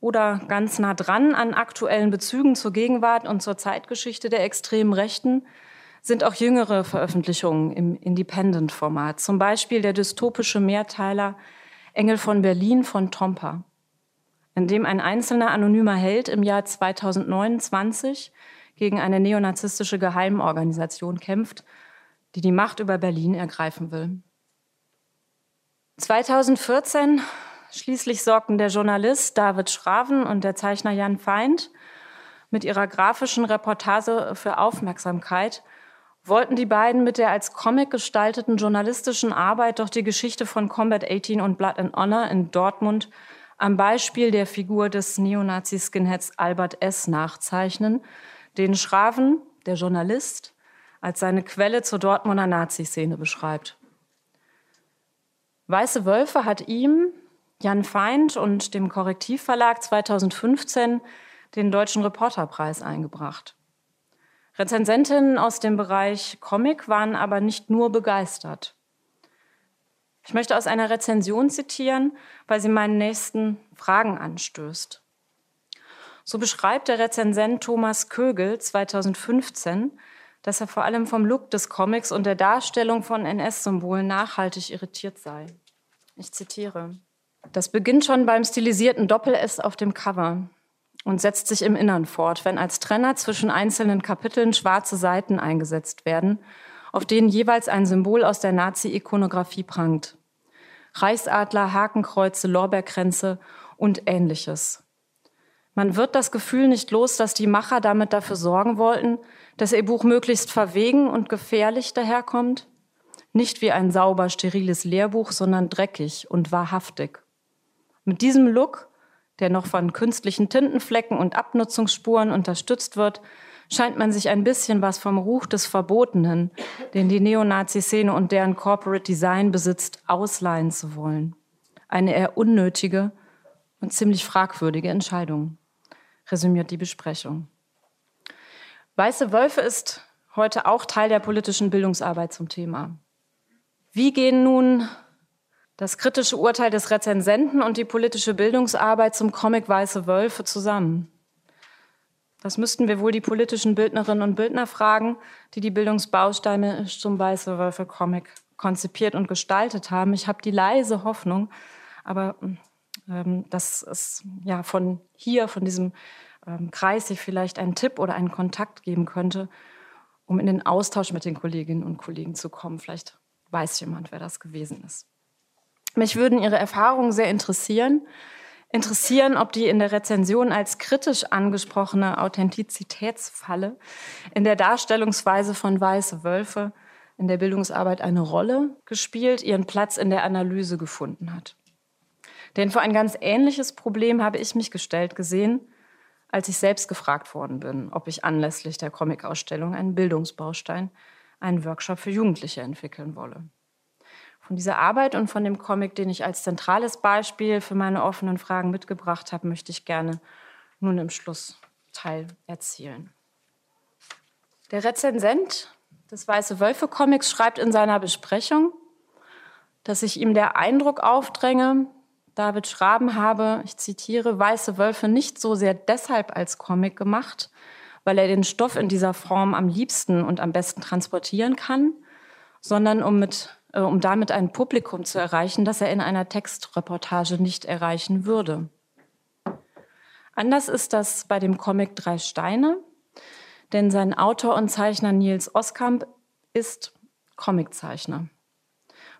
oder ganz nah dran an aktuellen Bezügen zur Gegenwart und zur Zeitgeschichte der extremen Rechten sind auch jüngere Veröffentlichungen im Independent-Format, zum Beispiel der dystopische Mehrteiler Engel von Berlin von Tompa, in dem ein einzelner anonymer Held im Jahr 2029 gegen eine neonazistische Geheimorganisation kämpft, die die Macht über Berlin ergreifen will. 2014 schließlich sorgten der Journalist David Schraven und der Zeichner Jan Feind mit ihrer grafischen Reportage für Aufmerksamkeit wollten die beiden mit der als Comic gestalteten journalistischen Arbeit doch die Geschichte von Combat 18 und Blood and Honor in Dortmund am Beispiel der Figur des Neonazi-Skinheads Albert S. nachzeichnen, den Schraven, der Journalist, als seine Quelle zur Dortmunder Nazi-Szene beschreibt. Weiße Wölfe hat ihm, Jan Feind und dem Korrektivverlag 2015 den Deutschen Reporterpreis eingebracht. Rezensentinnen aus dem Bereich Comic waren aber nicht nur begeistert. Ich möchte aus einer Rezension zitieren, weil sie meinen nächsten Fragen anstößt. So beschreibt der Rezensent Thomas Kögel 2015, dass er vor allem vom Look des Comics und der Darstellung von NS-Symbolen nachhaltig irritiert sei. Ich zitiere. Das beginnt schon beim stilisierten Doppel-S auf dem Cover und setzt sich im Innern fort, wenn als Trenner zwischen einzelnen Kapiteln schwarze Seiten eingesetzt werden, auf denen jeweils ein Symbol aus der Nazi-Ikonografie prangt. Reichsadler, Hakenkreuze, Lorbeerkränze und ähnliches. Man wird das Gefühl nicht los, dass die Macher damit dafür sorgen wollten, dass ihr Buch möglichst verwegen und gefährlich daherkommt. Nicht wie ein sauber steriles Lehrbuch, sondern dreckig und wahrhaftig. Mit diesem Look, der noch von künstlichen Tintenflecken und Abnutzungsspuren unterstützt wird, scheint man sich ein bisschen was vom Ruch des Verbotenen, den die Neonazi-Szene und deren Corporate Design besitzt, ausleihen zu wollen. Eine eher unnötige und ziemlich fragwürdige Entscheidung, resümiert die Besprechung. Weiße Wölfe ist heute auch Teil der politischen Bildungsarbeit zum Thema. Wie gehen nun das kritische Urteil des Rezensenten und die politische Bildungsarbeit zum Comic Weiße Wölfe zusammen? Das müssten wir wohl die politischen Bildnerinnen und Bildner fragen, die die Bildungsbausteine zum Weiße Wölfe Comic konzipiert und gestaltet haben. Ich habe die leise Hoffnung, aber ähm, dass es ja von hier, von diesem ähm, Kreis, sich vielleicht einen Tipp oder einen Kontakt geben könnte, um in den Austausch mit den Kolleginnen und Kollegen zu kommen. Vielleicht weiß jemand, wer das gewesen ist. Mich würden Ihre Erfahrungen sehr interessieren interessieren, ob die in der Rezension als kritisch angesprochene Authentizitätsfalle in der Darstellungsweise von Weiße Wölfe in der Bildungsarbeit eine Rolle gespielt, ihren Platz in der Analyse gefunden hat. Denn vor ein ganz ähnliches Problem habe ich mich gestellt gesehen, als ich selbst gefragt worden bin, ob ich anlässlich der Comicausstellung einen Bildungsbaustein, einen Workshop für Jugendliche entwickeln wolle. Von dieser Arbeit und von dem Comic, den ich als zentrales Beispiel für meine offenen Fragen mitgebracht habe, möchte ich gerne nun im Schlussteil erzählen. Der Rezensent des Weiße Wölfe Comics schreibt in seiner Besprechung, dass sich ihm der Eindruck aufdränge, David Schraben habe, ich zitiere, Weiße Wölfe nicht so sehr deshalb als Comic gemacht, weil er den Stoff in dieser Form am liebsten und am besten transportieren kann, sondern um mit um damit ein Publikum zu erreichen, das er in einer Textreportage nicht erreichen würde. Anders ist das bei dem Comic Drei Steine, denn sein Autor und Zeichner Nils Oskamp ist Comiczeichner.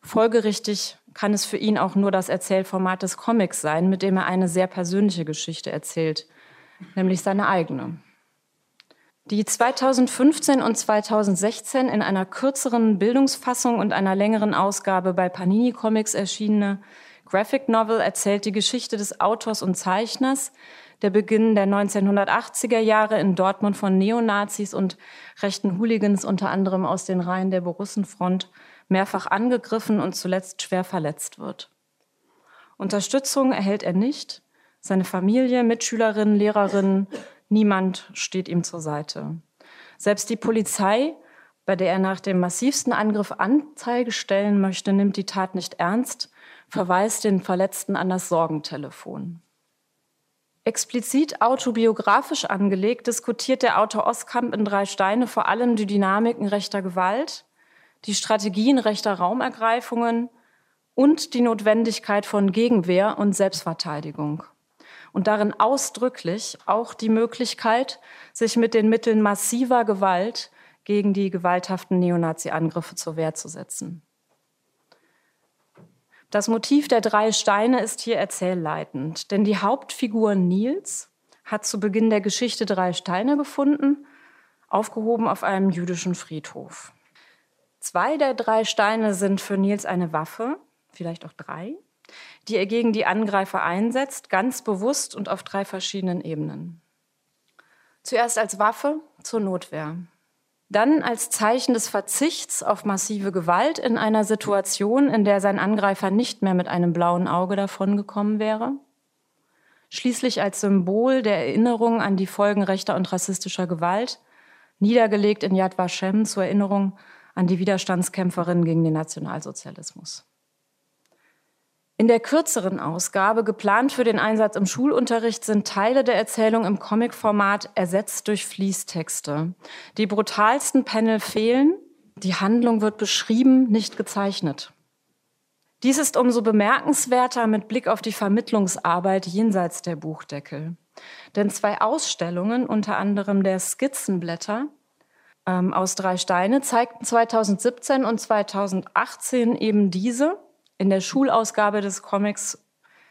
Folgerichtig kann es für ihn auch nur das Erzählformat des Comics sein, mit dem er eine sehr persönliche Geschichte erzählt, nämlich seine eigene. Die 2015 und 2016 in einer kürzeren Bildungsfassung und einer längeren Ausgabe bei Panini Comics erschienene Graphic Novel erzählt die Geschichte des Autors und Zeichners, der Beginn der 1980er Jahre in Dortmund von Neonazis und rechten Hooligans unter anderem aus den Reihen der Borussenfront mehrfach angegriffen und zuletzt schwer verletzt wird. Unterstützung erhält er nicht. Seine Familie, Mitschülerinnen, Lehrerinnen, Niemand steht ihm zur Seite. Selbst die Polizei, bei der er nach dem massivsten Angriff Anzeige stellen möchte, nimmt die Tat nicht ernst, verweist den Verletzten an das Sorgentelefon. Explizit autobiografisch angelegt diskutiert der Autor Oskamp in Drei Steine vor allem die Dynamiken rechter Gewalt, die Strategien rechter Raumergreifungen und die Notwendigkeit von Gegenwehr und Selbstverteidigung und darin ausdrücklich auch die Möglichkeit, sich mit den Mitteln massiver Gewalt gegen die gewalthaften Neonazi-Angriffe zur Wehr zu setzen. Das Motiv der drei Steine ist hier erzählleitend, denn die Hauptfigur Nils hat zu Beginn der Geschichte drei Steine gefunden, aufgehoben auf einem jüdischen Friedhof. Zwei der drei Steine sind für Nils eine Waffe, vielleicht auch drei die er gegen die Angreifer einsetzt, ganz bewusst und auf drei verschiedenen Ebenen. Zuerst als Waffe zur Notwehr, dann als Zeichen des Verzichts auf massive Gewalt in einer Situation, in der sein Angreifer nicht mehr mit einem blauen Auge davongekommen wäre, schließlich als Symbol der Erinnerung an die Folgen rechter und rassistischer Gewalt, niedergelegt in Yad Vashem zur Erinnerung an die Widerstandskämpferinnen gegen den Nationalsozialismus. In der kürzeren Ausgabe, geplant für den Einsatz im Schulunterricht, sind Teile der Erzählung im Comic-Format ersetzt durch Fließtexte. Die brutalsten Panel fehlen, die Handlung wird beschrieben, nicht gezeichnet. Dies ist umso bemerkenswerter mit Blick auf die Vermittlungsarbeit jenseits der Buchdeckel. Denn zwei Ausstellungen, unter anderem der Skizzenblätter ähm, aus drei Steine, zeigten 2017 und 2018 eben diese in der Schulausgabe des Comics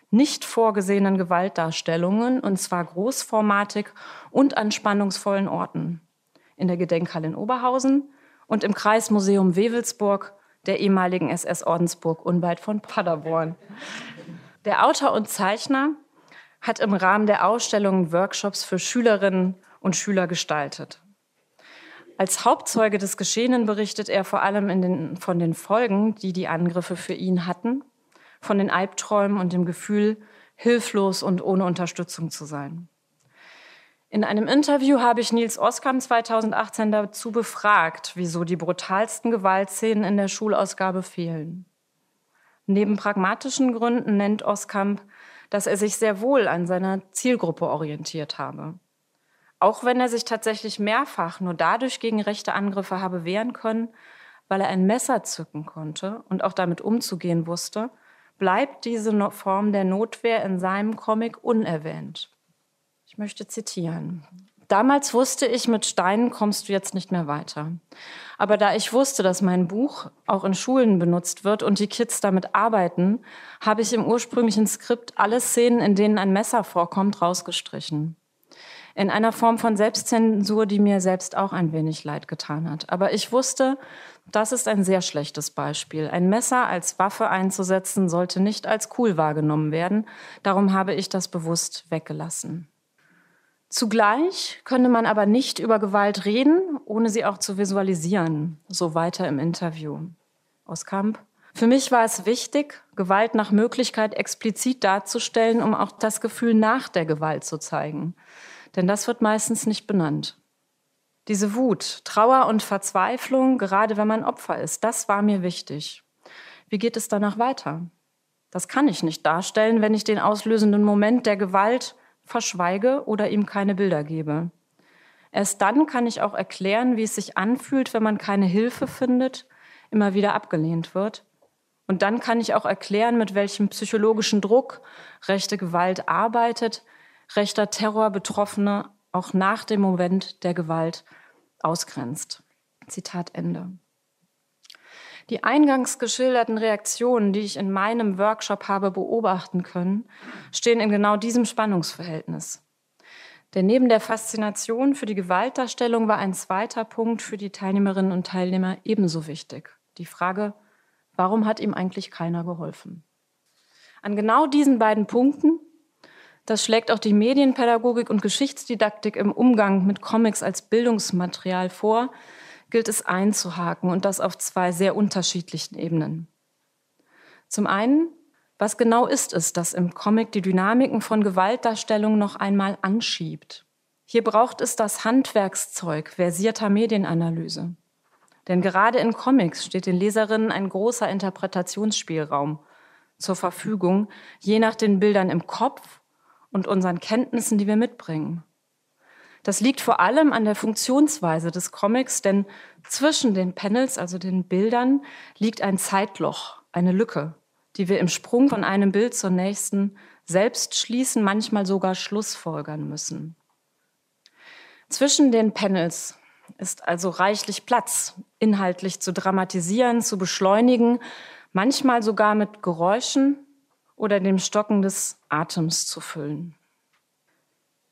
nicht vorgesehenen Gewaltdarstellungen, und zwar großformatig und an spannungsvollen Orten. In der Gedenkhalle in Oberhausen und im Kreismuseum Wewelsburg der ehemaligen SS-Ordensburg unweit von Paderborn. Der Autor und Zeichner hat im Rahmen der Ausstellung Workshops für Schülerinnen und Schüler gestaltet. Als Hauptzeuge des Geschehenen berichtet er vor allem den, von den Folgen, die die Angriffe für ihn hatten, von den Albträumen und dem Gefühl, hilflos und ohne Unterstützung zu sein. In einem Interview habe ich Nils Oskam 2018 dazu befragt, wieso die brutalsten Gewaltszenen in der Schulausgabe fehlen. Neben pragmatischen Gründen nennt Oskamp, dass er sich sehr wohl an seiner Zielgruppe orientiert habe. Auch wenn er sich tatsächlich mehrfach nur dadurch gegen rechte Angriffe habe wehren können, weil er ein Messer zücken konnte und auch damit umzugehen wusste, bleibt diese Form der Notwehr in seinem Comic unerwähnt. Ich möchte zitieren. Damals wusste ich, mit Steinen kommst du jetzt nicht mehr weiter. Aber da ich wusste, dass mein Buch auch in Schulen benutzt wird und die Kids damit arbeiten, habe ich im ursprünglichen Skript alle Szenen, in denen ein Messer vorkommt, rausgestrichen. In einer Form von Selbstzensur, die mir selbst auch ein wenig leid getan hat. Aber ich wusste, das ist ein sehr schlechtes Beispiel. Ein Messer als Waffe einzusetzen sollte nicht als cool wahrgenommen werden. Darum habe ich das bewusst weggelassen. Zugleich könne man aber nicht über Gewalt reden, ohne sie auch zu visualisieren. So weiter im Interview. Aus. Für mich war es wichtig, Gewalt nach Möglichkeit explizit darzustellen, um auch das Gefühl nach der Gewalt zu zeigen. Denn das wird meistens nicht benannt. Diese Wut, Trauer und Verzweiflung, gerade wenn man Opfer ist, das war mir wichtig. Wie geht es danach weiter? Das kann ich nicht darstellen, wenn ich den auslösenden Moment der Gewalt verschweige oder ihm keine Bilder gebe. Erst dann kann ich auch erklären, wie es sich anfühlt, wenn man keine Hilfe findet, immer wieder abgelehnt wird. Und dann kann ich auch erklären, mit welchem psychologischen Druck rechte Gewalt arbeitet, rechter Terror Betroffene auch nach dem Moment der Gewalt ausgrenzt. Zitat Ende. Die eingangs geschilderten Reaktionen, die ich in meinem Workshop habe beobachten können, stehen in genau diesem Spannungsverhältnis. Denn neben der Faszination für die Gewaltdarstellung war ein zweiter Punkt für die Teilnehmerinnen und Teilnehmer ebenso wichtig. Die Frage, warum hat ihm eigentlich keiner geholfen? An genau diesen beiden Punkten, das schlägt auch die Medienpädagogik und Geschichtsdidaktik im Umgang mit Comics als Bildungsmaterial vor, gilt es einzuhaken und das auf zwei sehr unterschiedlichen Ebenen. Zum einen, was genau ist es, das im Comic die Dynamiken von Gewaltdarstellung noch einmal anschiebt? Hier braucht es das Handwerkszeug versierter Medienanalyse. Denn gerade in Comics steht den Leserinnen ein großer Interpretationsspielraum zur Verfügung, je nach den Bildern im Kopf und unseren Kenntnissen, die wir mitbringen. Das liegt vor allem an der Funktionsweise des Comics, denn zwischen den Panels, also den Bildern, liegt ein Zeitloch, eine Lücke, die wir im Sprung von einem Bild zur nächsten selbst schließen, manchmal sogar schlussfolgern müssen. Zwischen den Panels ist also reichlich Platz, inhaltlich zu dramatisieren, zu beschleunigen, manchmal sogar mit Geräuschen oder dem Stocken des Atems zu füllen.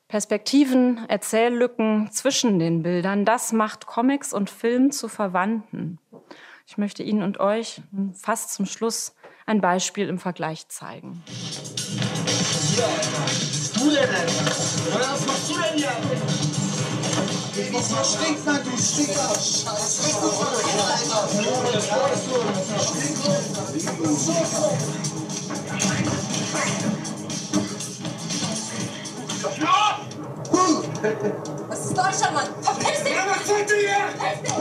Perspektiven, Erzähllücken zwischen den Bildern, das macht Comics und Film zu Verwandten. Ich möchte Ihnen und euch fast zum Schluss ein Beispiel im Vergleich zeigen. Du? Was machst du denn hier? Ich muss mal stinken, du Stinker! Scheiße! Das ist Deutschland, Mann. Verpiss dich! Ja, was tut ihr hier? Verpiss dich!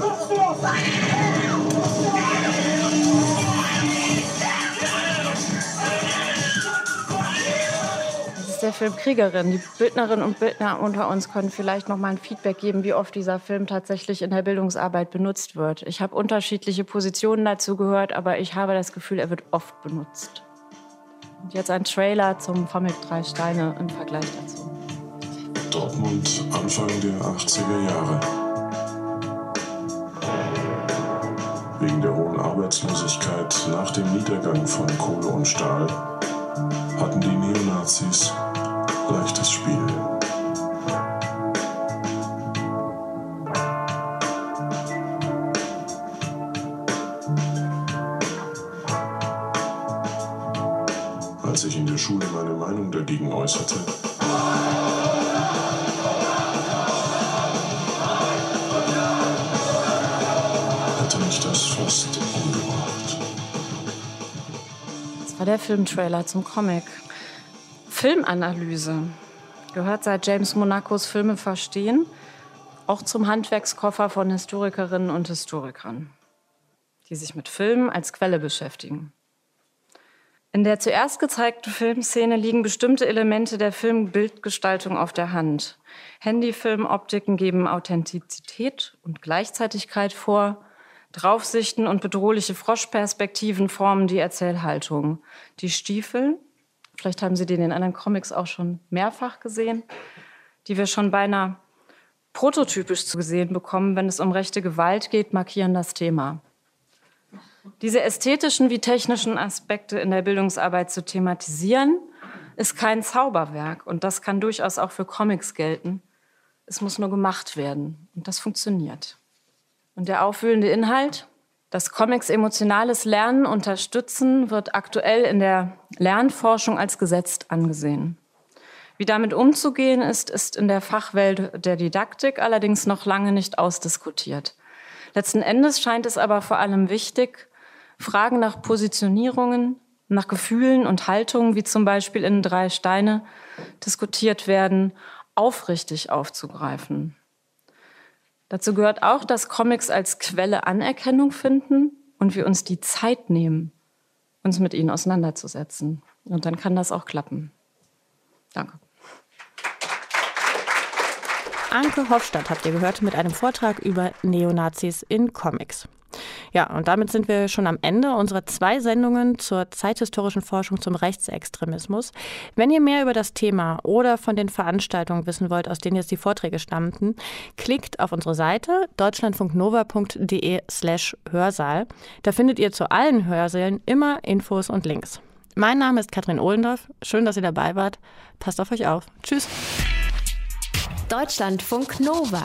Das ist der Film Kriegerin. Die Bildnerinnen und Bildner unter uns können vielleicht noch mal ein Feedback geben, wie oft dieser Film tatsächlich in der Bildungsarbeit benutzt wird. Ich habe unterschiedliche Positionen dazu gehört, aber ich habe das Gefühl, er wird oft benutzt. Und jetzt ein Trailer zum Comic Drei Steine im Vergleich dazu. Dortmund Anfang der 80er Jahre. Wegen der hohen Arbeitslosigkeit nach dem Niedergang von Kohle und Stahl hatten die Neonazis leichtes Spiel. Ich in der Schule meine Meinung dagegen äußerte, hätte mich das fast umgebracht. Das war der Filmtrailer zum Comic. Filmanalyse gehört seit James Monacos Filme verstehen auch zum Handwerkskoffer von Historikerinnen und Historikern, die sich mit Filmen als Quelle beschäftigen. In der zuerst gezeigten Filmszene liegen bestimmte Elemente der Filmbildgestaltung auf der Hand. Handyfilmoptiken geben Authentizität und Gleichzeitigkeit vor. Draufsichten und bedrohliche Froschperspektiven formen die Erzählhaltung. Die Stiefel, vielleicht haben Sie den in anderen Comics auch schon mehrfach gesehen, die wir schon beinahe prototypisch zu sehen bekommen, wenn es um rechte Gewalt geht, markieren das Thema. Diese ästhetischen wie technischen Aspekte in der Bildungsarbeit zu thematisieren, ist kein Zauberwerk und das kann durchaus auch für Comics gelten. Es muss nur gemacht werden und das funktioniert. Und der aufwühlende Inhalt, dass Comics emotionales Lernen unterstützen, wird aktuell in der Lernforschung als gesetzt angesehen. Wie damit umzugehen ist, ist in der Fachwelt der Didaktik allerdings noch lange nicht ausdiskutiert. Letzten Endes scheint es aber vor allem wichtig, Fragen nach Positionierungen, nach Gefühlen und Haltungen, wie zum Beispiel in drei Steine diskutiert werden, aufrichtig aufzugreifen. Dazu gehört auch, dass Comics als Quelle Anerkennung finden und wir uns die Zeit nehmen, uns mit ihnen auseinanderzusetzen. Und dann kann das auch klappen. Danke. Anke Hofstadt habt ihr gehört mit einem Vortrag über Neonazis in Comics. Ja, und damit sind wir schon am Ende unserer zwei Sendungen zur zeithistorischen Forschung zum Rechtsextremismus. Wenn ihr mehr über das Thema oder von den Veranstaltungen wissen wollt, aus denen jetzt die Vorträge stammten, klickt auf unsere Seite deutschlandfunknova.de slash Hörsaal. Da findet ihr zu allen Hörsälen immer Infos und Links. Mein Name ist Katrin Ohlendorf. Schön, dass ihr dabei wart. Passt auf euch auf. Tschüss. Deutschlandfunk Nova.